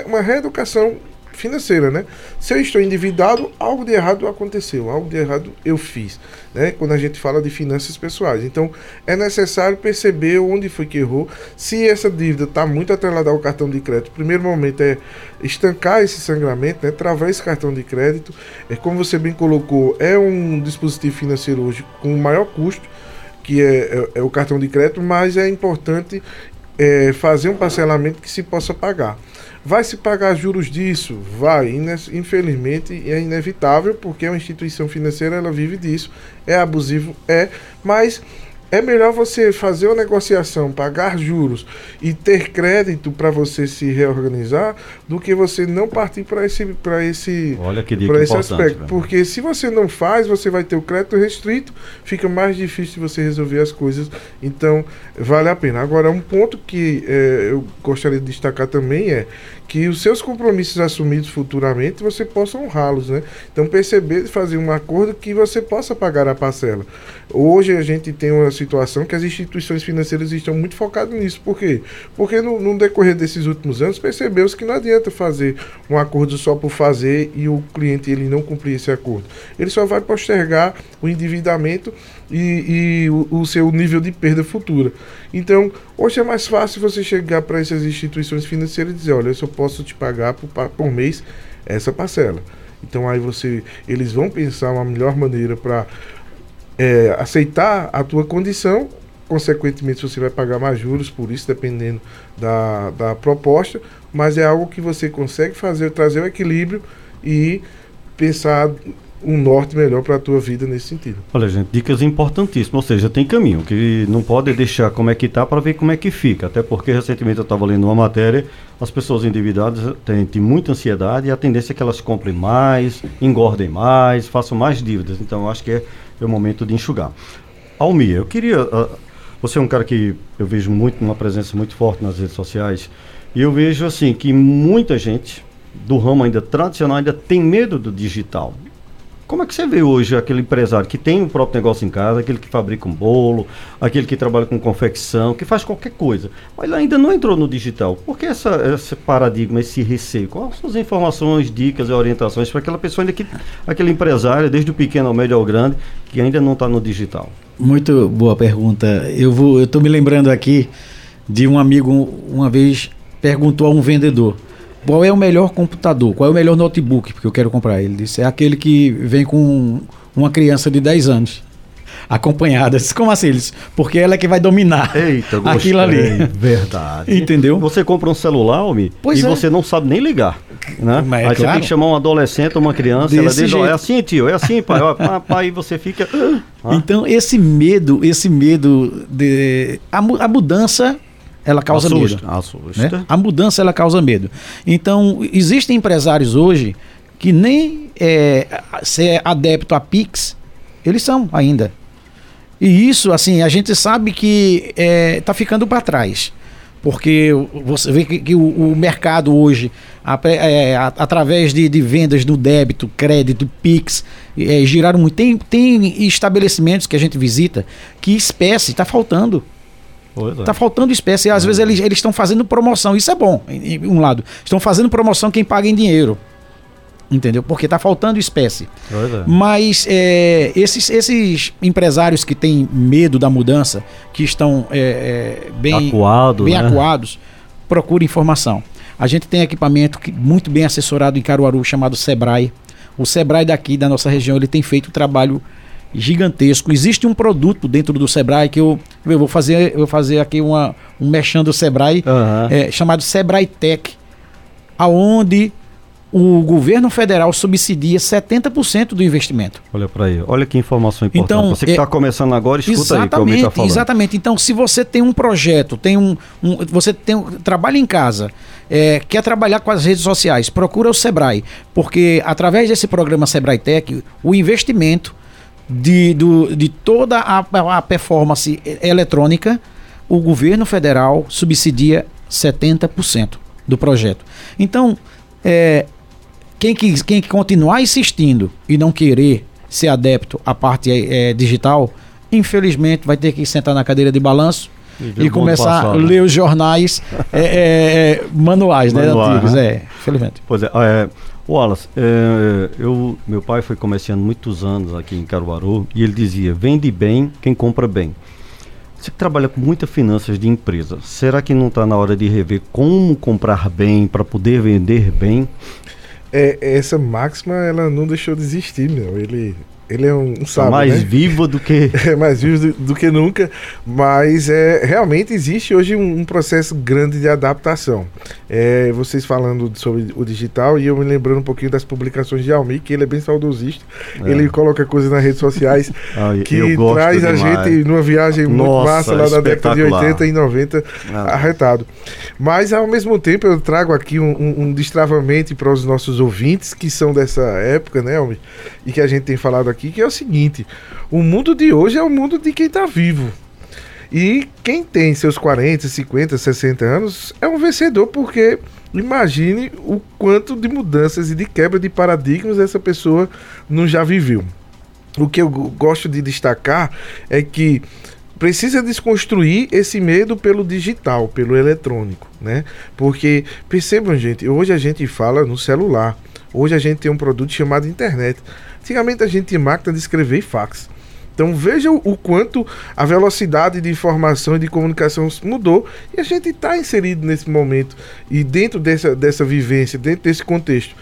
uma reeducação financeira, né? Se eu estou endividado, algo de errado aconteceu, algo de errado eu fiz, né? Quando a gente fala de finanças pessoais. Então, é necessário perceber onde foi que errou. Se essa dívida está muito atrelada ao cartão de crédito, o primeiro momento é estancar esse sangramento, né? Travar esse cartão de crédito. É como você bem colocou, é um dispositivo financeiro hoje com maior custo, que é, é, é o cartão de crédito, mas é importante é, fazer um parcelamento que se possa pagar. Vai se pagar juros disso? Vai. Infelizmente é inevitável, porque é uma instituição financeira, ela vive disso. É abusivo? É. Mas é melhor você fazer uma negociação, pagar juros e ter crédito para você se reorganizar do que você não partir para esse para esse para esse aspecto, porque se você não faz, você vai ter o crédito restrito, fica mais difícil você resolver as coisas. Então, vale a pena. Agora, um ponto que é, eu gostaria de destacar também é que os seus compromissos assumidos futuramente você possa honrá-los, né? Então perceber fazer um acordo que você possa pagar a parcela. Hoje a gente tem uma situação que as instituições financeiras estão muito focadas nisso. Por quê? Porque no, no decorrer desses últimos anos percebeu-se que não adianta fazer um acordo só por fazer e o cliente ele não cumprir esse acordo. Ele só vai postergar o endividamento e, e o, o, seu nível de perda futura. Então, hoje é mais fácil você chegar para essas instituições financeiras e dizer, olha, eu só posso te pagar por, por mês essa parcela. Então aí você, eles vão pensar uma melhor maneira para é, aceitar a tua condição. Consequentemente, você vai pagar mais juros por isso, dependendo da, da proposta. Mas é algo que você consegue fazer, trazer o equilíbrio e pensar um norte melhor para a tua vida nesse sentido. Olha, gente, dicas importantíssimas, ou seja, tem caminho, que não pode deixar como é que está para ver como é que fica, até porque recentemente eu estava lendo uma matéria, as pessoas endividadas têm, têm, muita ansiedade e a tendência é que elas comprem mais, engordem mais, façam mais dívidas, então acho que é, é o momento de enxugar. Almir, eu queria, uh, você é um cara que eu vejo muito, uma presença muito forte nas redes sociais, e eu vejo assim que muita gente do ramo ainda tradicional ainda tem medo do digital. Como é que você vê hoje aquele empresário que tem o próprio negócio em casa, aquele que fabrica um bolo, aquele que trabalha com confecção, que faz qualquer coisa, mas ainda não entrou no digital? Por que essa, esse paradigma, esse receio? Quais são as informações, dicas e orientações para aquela pessoa, ainda que, aquele empresário, desde o pequeno ao médio ao grande, que ainda não está no digital? Muito boa pergunta. Eu estou me lembrando aqui de um amigo uma vez perguntou a um vendedor qual é o melhor computador, qual é o melhor notebook que eu quero comprar? Ele disse, é aquele que vem com uma criança de 10 anos. Acompanhada. Como assim? Eles, porque ela é que vai dominar Eita, aquilo ali. Verdade. Entendeu? Você compra um celular, homem, e é. você não sabe nem ligar. Né? Mas, é Aí claro. você tem que chamar um adolescente ou uma criança, Desse ela diz, oh, é assim, tio, é assim, pai. Ó, pai, você fica. Ah. Então, esse medo, esse medo de. A, a mudança ela causa assusta, medo. Assusta. Né? A mudança ela causa medo. Então, existem empresários hoje que nem é, se é adepto a Pix, eles são ainda. E isso, assim, a gente sabe que está ficando para trás. Porque você vê que, que o, o, mercado hoje, a, é, a, através de, de, vendas no débito, crédito, PIX, é, giraram muito. Tem, tem estabelecimentos que a gente visita que espécie está faltando. Está é. faltando espécie. E às é. vezes eles estão fazendo promoção. Isso é bom, em, em um lado. Estão fazendo promoção quem paga em dinheiro. Entendeu? Porque está faltando espécie. É. Mas é, esses, esses empresários que têm medo da mudança, que estão é, é bem, Acuado, bem né? acuados, procurem informação. A gente tem equipamento que, muito bem assessorado em Caruaru, chamado Sebrae. O Sebrae daqui, da nossa região, ele tem feito um trabalho gigantesco. Existe um produto dentro do Sebrae que eu, eu vou fazer, eu vou fazer aqui uma, um mexendo do Sebrae, uhum. é, chamado Sebrae Tech, aonde o governo federal subsidia 70% do investimento. Olha para aí, olha que informação importante. Então, você que está é, começando agora, escuta aí que está falando. Exatamente. Então, se você tem um projeto, tem um, um você tem um, trabalha em casa, é, quer trabalhar com as redes sociais, procura o Sebrae, porque através desse programa Sebrae Tech, o investimento de, do, de toda a, a performance eletrônica, o governo federal subsidia 70% do projeto. Então, é, quem, quem continuar insistindo e não querer ser adepto à parte é, digital, infelizmente vai ter que sentar na cadeira de balanço e, e começar a ler os jornais é, é, é manuais, né, antigos, né? é, infelizmente. Pois é, é Wallace, é, eu, meu pai foi comerciante muitos anos aqui em Caruaru e ele dizia, vende bem quem compra bem. Você que trabalha com muitas finanças de empresa, será que não está na hora de rever como comprar bem para poder vender bem? é, essa máxima ela não deixou de existir, meu. Ele ele é um, um sábio, mais né? vivo do que é mais vivo do, do, que nunca, mas é realmente existe hoje um, um processo grande de adaptação. É, vocês falando sobre o digital e eu me lembrando um pouquinho das publicações de Almi, que ele é bem saudosista. É. Ele coloca coisas nas redes sociais ah, que traz a gente numa viagem Nossa, muito massa lá da década de 80 e 90 ah. arretado. Mas ao mesmo tempo eu trago aqui um, um, um destravamento para os nossos ouvintes que são dessa época, né, Almi? E que a gente tem falado aqui aqui, que é o seguinte: o mundo de hoje é o mundo de quem está vivo. E quem tem seus 40, 50, 60 anos é um vencedor, porque imagine o quanto de mudanças e de quebra de paradigmas essa pessoa não já viveu. O que eu gosto de destacar é que precisa desconstruir esse medo pelo digital, pelo eletrônico, né? Porque percebam, gente, hoje a gente fala no celular. Hoje a gente tem um produto chamado internet. Antigamente a gente tinha máquina de escrever e fax. Então veja o, quanto a velocidade de informação e de comunicação mudou e a gente está inserido nesse momento e dentro dessa, dessa vivência, dentro desse contexto.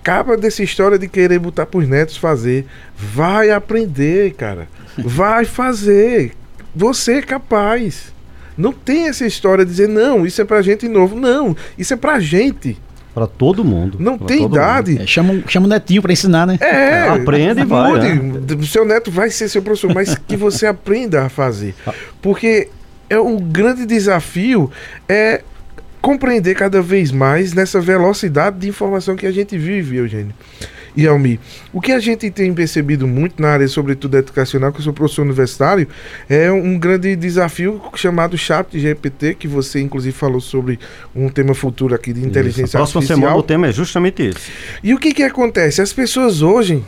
Acaba dessa história de querer botar para os netos fazer. Vai aprender, cara. Vai fazer. Você é capaz. Não tem essa história de dizer, não, isso é pra gente novo. Não, isso é pra gente. Para todo mundo. Não tem idade. É, chama, chama o netinho para ensinar, né? É, aprende e vai. Né? Seu neto vai ser seu professor, mas que você aprenda a fazer. Ah. Porque é o grande desafio é compreender cada vez mais nessa velocidade de informação que a gente vive, Eugênio e Almi. O que a gente tem percebido muito na área, sobretudo educacional, que eu sou professor universitário, é um grande desafio chamado Chat GPT, que você inclusive falou sobre um tema futuro aqui de inteligência Isso. A próxima artificial. semana o tema é justamente esse. E o que que acontece? As pessoas hoje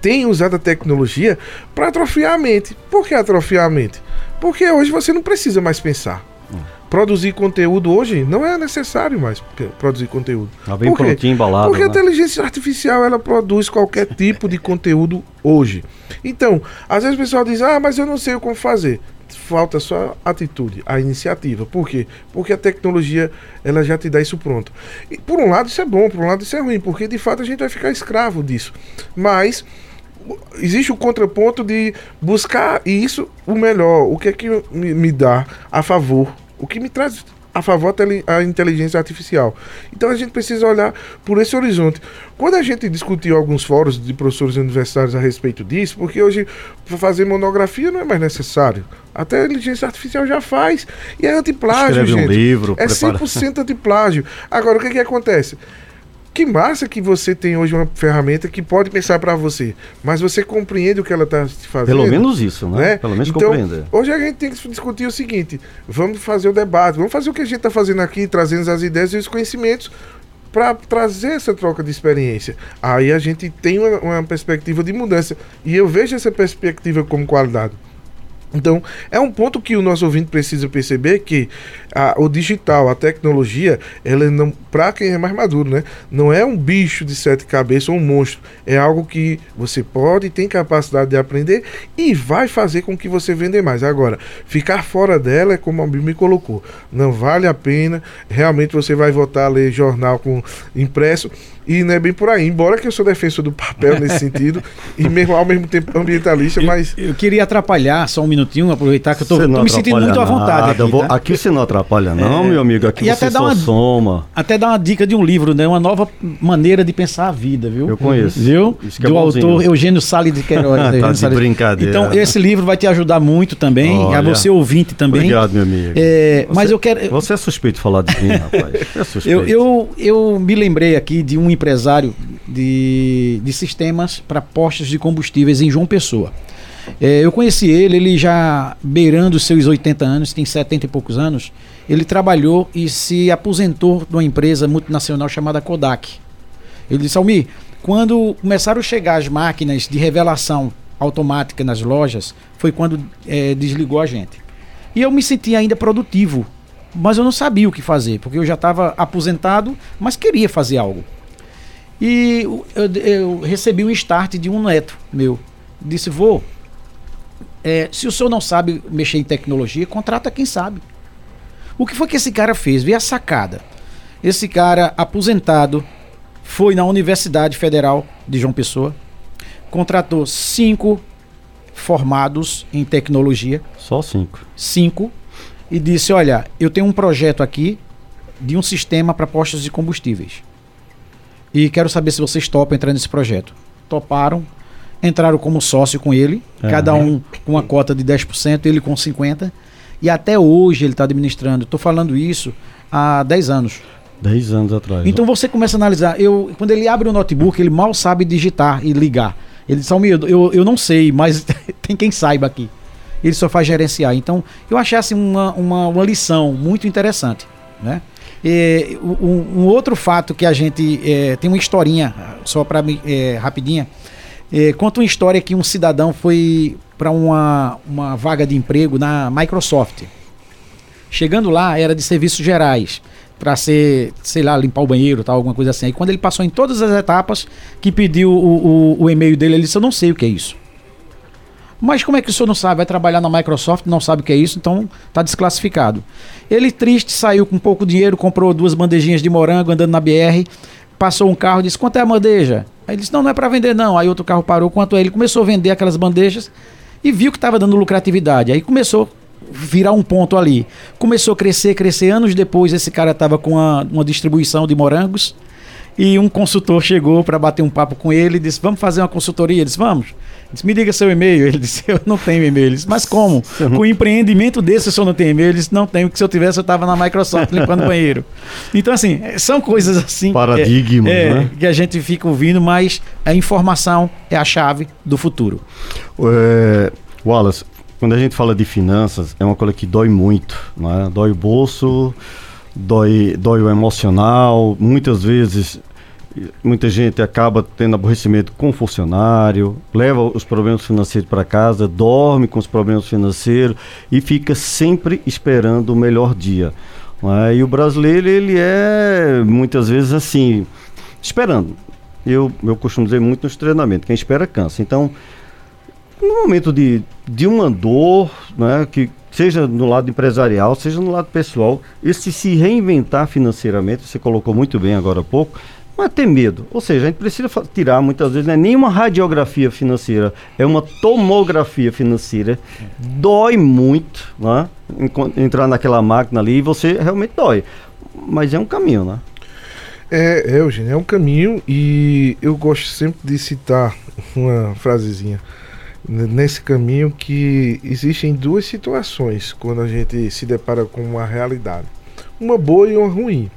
têm usado a tecnologia para atrofiar a mente. Por que atrofiar a mente? Porque hoje você não precisa mais pensar. Hum produzir conteúdo hoje não é necessário mais produzir conteúdo. Ela vem Por prontinho, embalado. Porque né? a inteligência artificial ela produz qualquer tipo de conteúdo hoje. Então, às vezes o pessoal diz: "Ah, mas eu não sei como fazer". Falta só a atitude, a iniciativa. Por quê? Porque a tecnologia ela já te dá isso pronto. E por um lado isso é bom, por um lado isso é ruim, porque de fato a gente vai ficar escravo disso. Mas existe o contraponto de buscar isso o melhor. O que é que me, me dá a favor o que me traz a favor a inteligência artificial. Então a gente precisa olhar por esse horizonte. Quando a gente discutiu alguns fóruns de professores universitários a respeito disso, porque hoje fazer monografia não é mais necessário. Até a inteligência artificial já faz. E é antiplágio, Escreve gente. Um livro, é prepara. 100% antiplágio. Agora, o que, que acontece? Que massa que você tem hoje uma ferramenta que pode pensar para você, mas você compreende o que ela está fazendo. Pelo menos isso, né? né? Pelo menos então, compreender. Hoje a gente tem que discutir o seguinte: vamos fazer o debate, vamos fazer o que a gente está fazendo aqui, trazendo as ideias e os conhecimentos para trazer essa troca de experiência. Aí a gente tem uma, uma perspectiva de mudança e eu vejo essa perspectiva como qualidade. Então, é um ponto que o nosso ouvinte precisa perceber que a, o digital, a tecnologia, ela não, para quem é mais maduro, né, não é um bicho de sete cabeças ou um monstro. É algo que você pode, tem capacidade de aprender e vai fazer com que você venda mais. Agora, ficar fora dela é como a me colocou. Não vale a pena. Realmente você vai voltar a ler jornal com impresso e não é bem por aí, embora que eu sou defensor do papel nesse sentido, e mesmo ao mesmo tempo ambientalista, mas. Eu queria atrapalhar só um minutinho, aproveitar que eu tô, tô me sentindo muito à vontade. Aqui, vou, tá? aqui você não atrapalha, não, é, meu amigo. Aqui e você até só uma, soma. Até dar uma dica de um livro, né? Uma nova maneira de pensar a vida, viu? Eu conheço. Viu? É do autor Eugênio Salles de Queiroz. tá de Salles. brincadeira. Então, esse livro vai te ajudar muito também, Olha, a você ouvinte também. Obrigado, meu amigo. É, você, mas eu quero. Você é suspeito de falar de mim, rapaz. É suspeito. Eu, eu, eu me lembrei aqui de um empresário de, de sistemas para postos de combustíveis em João Pessoa. É, eu conheci ele, ele já beirando seus 80 anos, tem 70 e poucos anos. Ele trabalhou e se aposentou de uma empresa multinacional chamada Kodak. Ele disse: Almir, quando começaram a chegar as máquinas de revelação automática nas lojas, foi quando é, desligou a gente. E eu me senti ainda produtivo, mas eu não sabia o que fazer, porque eu já estava aposentado, mas queria fazer algo. E eu, eu, recebi um start de um neto meu. Disse, vô, é, se o senhor não sabe mexer em tecnologia, contrata quem sabe. O que foi que esse cara fez? Vê a sacada. Esse cara, aposentado, foi na Universidade Federal de João Pessoa, contratou cinco formados em tecnologia. Só cinco. Cinco. E disse: Olha, eu tenho um projeto aqui de um sistema para postos de combustíveis. E quero saber se vocês topam entrar nesse projeto. Toparam, entraram como sócio com ele, uhum. cada um com uma cota de 10%, ele com 50%. E até hoje ele está administrando. Estou falando isso há 10 anos. 10 anos atrás. Então você começa a analisar. Eu, quando ele abre o notebook, ele mal sabe digitar e ligar. Ele diz, Almir, eu, eu não sei, mas tem quem saiba aqui. Ele só faz gerenciar. Então, eu achei assim uma, uma, uma lição muito interessante. Né? Um, um, outro fato que a gente é, tem uma historinha, só para é, rapidinha. É, conta uma história que um cidadão foi para uma, uma vaga de emprego na Microsoft. Chegando lá, era de serviços gerais, para ser, sei lá, limpar o banheiro, tal, alguma coisa assim. E quando ele passou em todas as etapas que pediu o, o, o e-mail dele, ele disse: Eu não sei o que é isso. Mas como é que o senhor não sabe? Vai trabalhar na Microsoft, não sabe o que é isso, então está desclassificado. Ele, triste, saiu com pouco dinheiro, comprou duas bandejinhas de morango andando na BR, passou um carro disse: Quanto é a bandeja? Aí ele disse: Não, não é para vender, não. Aí outro carro parou, quanto é? Ele começou a vender aquelas bandejas e viu que estava dando lucratividade. Aí começou a virar um ponto ali. Começou a crescer, crescer. Anos depois, esse cara estava com uma, uma distribuição de morangos e um consultor chegou para bater um papo com ele e disse: Vamos fazer uma consultoria? Ele disse: Vamos. Ele disse: Me diga seu e-mail. Ele disse: Eu não tenho e-mail. Ele disse: Mas como? Com um empreendimento desse, o senhor não tem e-mail? Ele disse: Não tenho, porque se eu tivesse, eu estava na Microsoft limpando banheiro. Então, assim, são coisas assim. Paradigmas, é, né? Que a gente fica ouvindo, mas a informação é a chave do futuro. É, Wallace, quando a gente fala de finanças, é uma coisa que dói muito, né? Dói o bolso dói, dói o emocional, muitas vezes muita gente acaba tendo aborrecimento com o funcionário, leva os problemas financeiros para casa, dorme com os problemas financeiros e fica sempre esperando o melhor dia. É? E o brasileiro, ele é muitas vezes assim, esperando. Eu, eu costumo dizer muito nos treinamentos, quem espera cansa. Então, no momento de, de uma dor, né, que seja no lado empresarial, seja no lado pessoal, esse se reinventar financeiramente, você colocou muito bem agora há pouco, é ter medo. Ou seja, a gente precisa tirar muitas vezes, não é nem radiografia financeira, é uma tomografia financeira. Dói muito, né? Entrar naquela máquina ali e você realmente dói. Mas é um caminho, né? É, é, Eugênio, é um caminho e eu gosto sempre de citar uma frasezinha nesse caminho que existem duas situações quando a gente se depara com uma realidade, uma boa e uma ruim.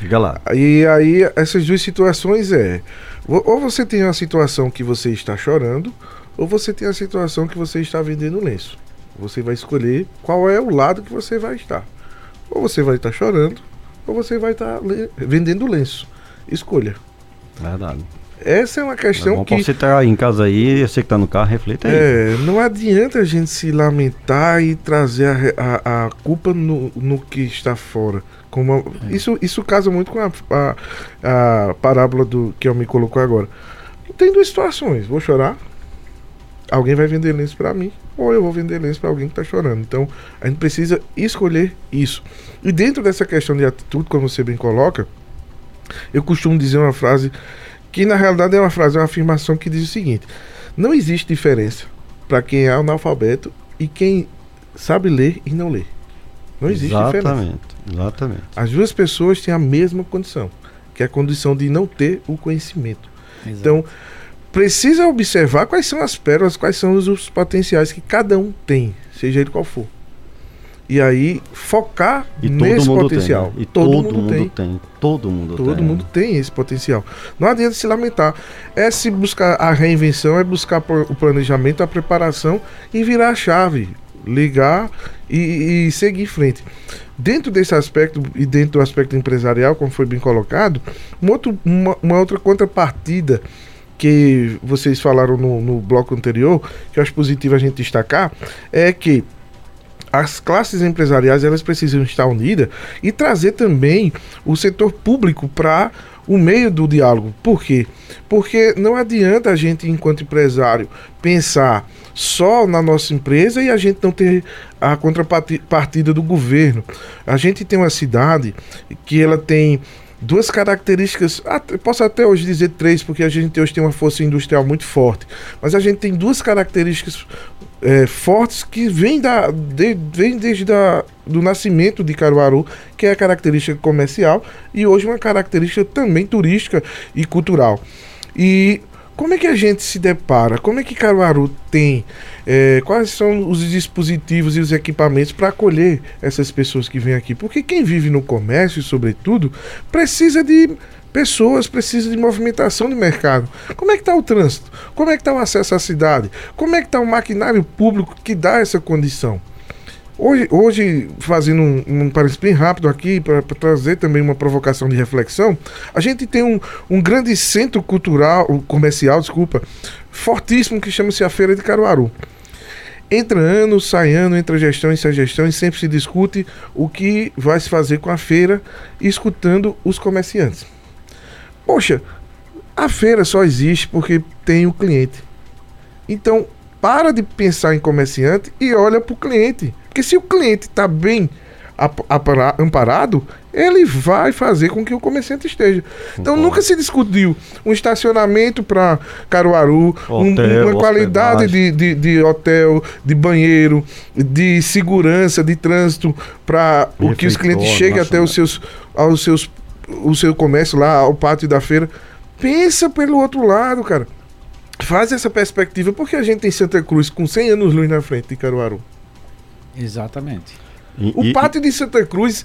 Diga lá. E aí, essas duas situações é. Ou você tem uma situação que você está chorando, ou você tem a situação que você está vendendo lenço. Você vai escolher qual é o lado que você vai estar. Ou você vai estar chorando, ou você vai estar vendendo lenço. Escolha. Verdade. Essa é uma questão é bom que. Você tá em casa aí, você que está no carro, reflita aí. É, não adianta a gente se lamentar e trazer a, a, a culpa no, no que está fora. Como a, é. isso, isso casa muito com a, a, a parábola do que eu me colocou agora. Tem duas situações. Vou chorar. Alguém vai vender lenço para mim, ou eu vou vender lenço para alguém que está chorando. Então, a gente precisa escolher isso. E dentro dessa questão de atitude, como você bem coloca, eu costumo dizer uma frase que na realidade é uma frase, é uma afirmação que diz o seguinte: não existe diferença para quem é analfabeto e quem sabe ler e não ler. Não existe exatamente, diferença. Exatamente. As duas pessoas têm a mesma condição, que é a condição de não ter o conhecimento. Exato. Então, precisa observar quais são as pérolas, quais são os, os potenciais que cada um tem, seja ele qual for. E aí focar e nesse potencial. Tem, né? E todo, todo mundo, tem. tem. Todo mundo todo tem. mundo tem esse potencial. Não adianta se lamentar. É se buscar a reinvenção, é buscar o planejamento, a preparação e virar a chave. Ligar e, e seguir em frente. Dentro desse aspecto e dentro do aspecto empresarial, como foi bem colocado, um outro, uma, uma outra contrapartida que vocês falaram no, no bloco anterior, que eu acho positivo a gente destacar, é que as classes empresariais elas precisam estar unidas e trazer também o setor público para o meio do diálogo. Por quê? Porque não adianta a gente, enquanto empresário, pensar só na nossa empresa e a gente não ter a contrapartida do governo. A gente tem uma cidade que ela tem duas características, posso até hoje dizer três, porque a gente hoje tem uma força industrial muito forte, mas a gente tem duas características é, fortes que vêm da, de, vem desde a, do nascimento de Caruaru, que é a característica comercial e hoje uma característica também turística e cultural. E como é que a gente se depara? Como é que Caruaru tem? É, quais são os dispositivos e os equipamentos para acolher essas pessoas que vêm aqui? Porque quem vive no comércio, sobretudo, precisa de pessoas, precisa de movimentação de mercado. Como é que está o trânsito? Como é que está o acesso à cidade? Como é que está o maquinário público que dá essa condição? Hoje, hoje fazendo um, um parece bem rápido aqui, para trazer também uma provocação de reflexão, a gente tem um, um grande centro cultural, comercial, desculpa, fortíssimo que chama-se a Feira de Caruaru. Entra ano, sai ano, entra gestão e sai gestão, e sempre se discute o que vai se fazer com a feira, escutando os comerciantes. Poxa, a feira só existe porque tem o cliente. Então, para de pensar em comerciante e olha para o cliente. Porque se o cliente está bem amparado, ele vai fazer com que o comerciante esteja. Então nunca se discutiu um estacionamento para Caruaru, hotel, um, uma qualidade de, de, de, hotel, de banheiro, de segurança, de trânsito, para o que os clientes cheguem até os seus, aos seus, o seu comércio lá, ao pátio da feira. Pensa pelo outro lado, cara. Faz essa perspectiva, porque a gente tem Santa Cruz com 100 anos luz na frente de Caruaru. Exatamente. E, o e, pátio de Santa Cruz,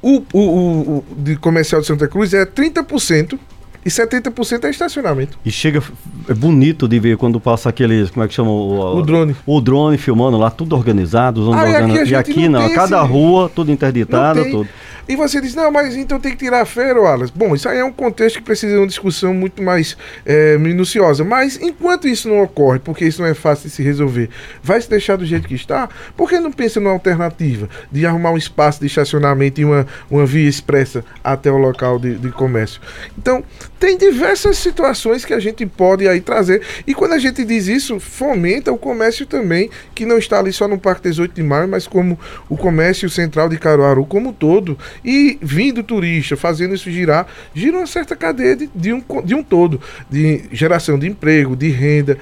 o, o, o, o, de comercial de Santa Cruz é 30% e 70% é estacionamento. E chega, é bonito de ver quando passa aqueles, como é que chama? O, o drone. O drone filmando lá, tudo organizado. Ah, e aqui, e aqui não, não cada esse... rua, tudo interditado, tudo. E você diz, não, mas então tem que tirar a feira, Wallace. Bom, isso aí é um contexto que precisa de uma discussão muito mais é, minuciosa. Mas enquanto isso não ocorre, porque isso não é fácil de se resolver, vai se deixar do jeito que está, por que não pensa numa alternativa de arrumar um espaço de estacionamento e uma, uma via expressa até o local de, de comércio? Então, tem diversas situações que a gente pode aí trazer. E quando a gente diz isso, fomenta o comércio também, que não está ali só no Parque 18 de Maio, mas como o comércio central de Caruaru como um todo. E vindo turista, fazendo isso girar, gira uma certa cadeia de, de, um, de um todo, de geração de emprego, de renda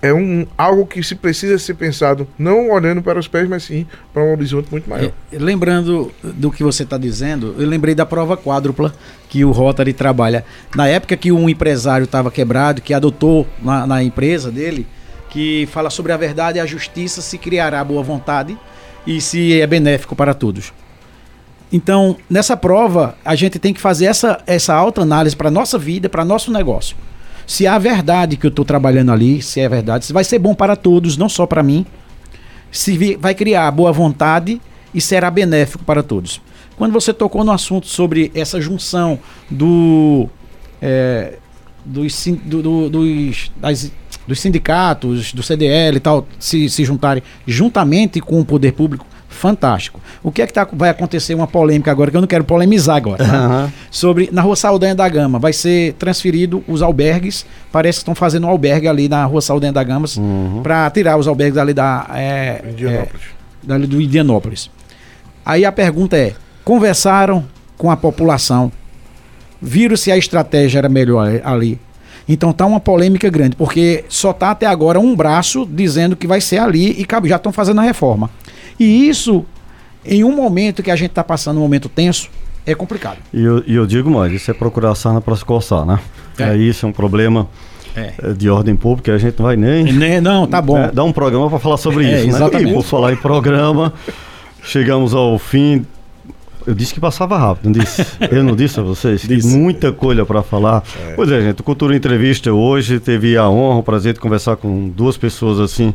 é um, algo que se precisa ser pensado, não olhando para os pés, mas sim para um horizonte muito maior. É, lembrando do que você está dizendo, eu lembrei da prova quádrupla que o Rotary trabalha. Na época que um empresário estava quebrado, que adotou na, na, empresa dele, que fala sobre a verdade e a justiça, se criará boa vontade e se é benéfico para todos. Então, nessa prova, a gente tem que fazer essa, essa autoanálise para nossa vida, para nosso negócio. Se a verdade que eu estou trabalhando ali, se é verdade, se vai ser bom para todos, não só para mim, se vai criar boa vontade e será benéfico para todos. Quando você tocou no assunto sobre essa junção do, é, dos, do, do, dos, das, dos sindicatos, do CDL e tal, se, se juntarem juntamente com o poder público, fantástico. O que é que tá, vai acontecer uma polêmica agora, que eu não quero polemizar agora, tá? uhum. sobre na Rua Saldanha da Gama, vai ser transferido os albergues, parece que estão fazendo um albergue ali na Rua Saldanha da Gama, uhum. para tirar os albergues ali da... É, Indianópolis. É, dali do Indianópolis. Aí a pergunta é, conversaram com a população, viram se a estratégia era melhor ali, então tá uma polêmica grande, porque só tá até agora um braço dizendo que vai ser ali e já estão fazendo a reforma. E isso, em um momento que a gente está passando um momento tenso, é complicado. E eu, eu digo mais, isso é procurar sarna para se coçar, né? É. é isso, é um problema é. é. de ordem pública, a gente não vai nem... nem não, tá bom. É, dá um programa para falar sobre é, isso, exatamente. né? E por falar em programa, chegamos ao fim eu disse que passava rápido, não disse? Eu não disse a vocês? Tem muita coisa para falar. É. Pois é, gente, Cultura Entrevista hoje teve a honra, o prazer de conversar com duas pessoas assim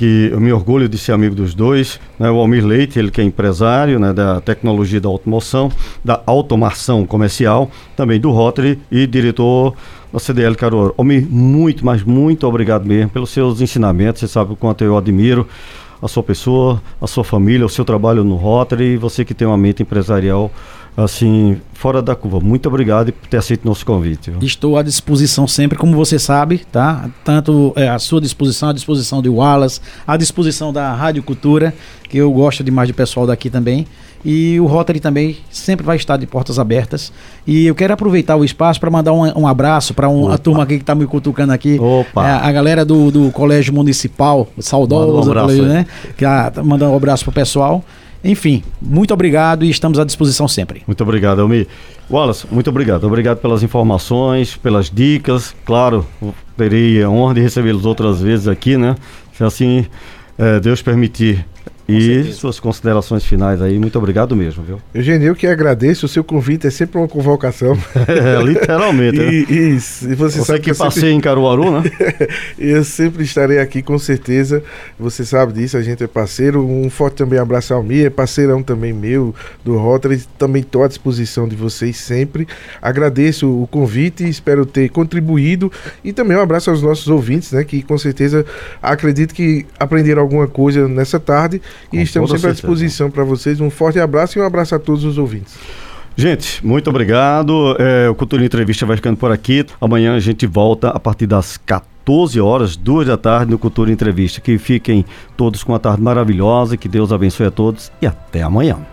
que eu me orgulho de ser amigo dos dois, né? o Almir Leite, ele que é empresário né, da tecnologia da automoção, da automação comercial, também do Rotary e diretor da CDL Caruaru. Almir, muito, mas muito obrigado mesmo pelos seus ensinamentos, você sabe o quanto eu admiro a sua pessoa, a sua família, o seu trabalho no Rotary e você que tem uma mente empresarial assim, fora da curva. Muito obrigado por ter aceito nosso convite. Viu? Estou à disposição sempre, como você sabe, tá? Tanto é, à sua disposição, à disposição de Wallace, à disposição da Rádio Cultura, que eu gosto demais de pessoal daqui também. E o Rotary também sempre vai estar de portas abertas. E eu quero aproveitar o espaço para mandar um, um abraço para um, a turma aqui que está me cutucando aqui. Opa. É, a galera do, do Colégio Municipal, saudoso, um colégio, né? Que ah, tá mandando um abraço pro pessoal. Enfim, muito obrigado e estamos à disposição sempre. Muito obrigado, Almi. Wallace, muito obrigado. Obrigado pelas informações, pelas dicas. Claro, terei a honra de recebê-los outras vezes aqui, né? Se assim é, Deus permitir. E suas considerações finais aí, muito obrigado mesmo, viu? Eugênio, eu que agradeço, o seu convite é sempre uma convocação. É, literalmente. E, né? Isso, e você, você sabe que, que passei sempre... em Caruaru, né? eu sempre estarei aqui, com certeza. Você sabe disso, a gente é parceiro. Um forte também abraço ao Mi, é parceirão também meu, do Rotary. Também estou à disposição de vocês sempre. Agradeço o convite, espero ter contribuído. E também um abraço aos nossos ouvintes, né? Que com certeza acredito que aprenderam alguma coisa nessa tarde e Com estamos sempre à disposição para vocês. Um forte abraço e um abraço a todos os ouvintes. Gente, muito obrigado. É, o Cultura Entrevista vai ficando por aqui. Amanhã a gente volta a partir das 14 horas, 2 da tarde, no Cultura Entrevista. Que fiquem todos com uma tarde maravilhosa, que Deus abençoe a todos e até amanhã.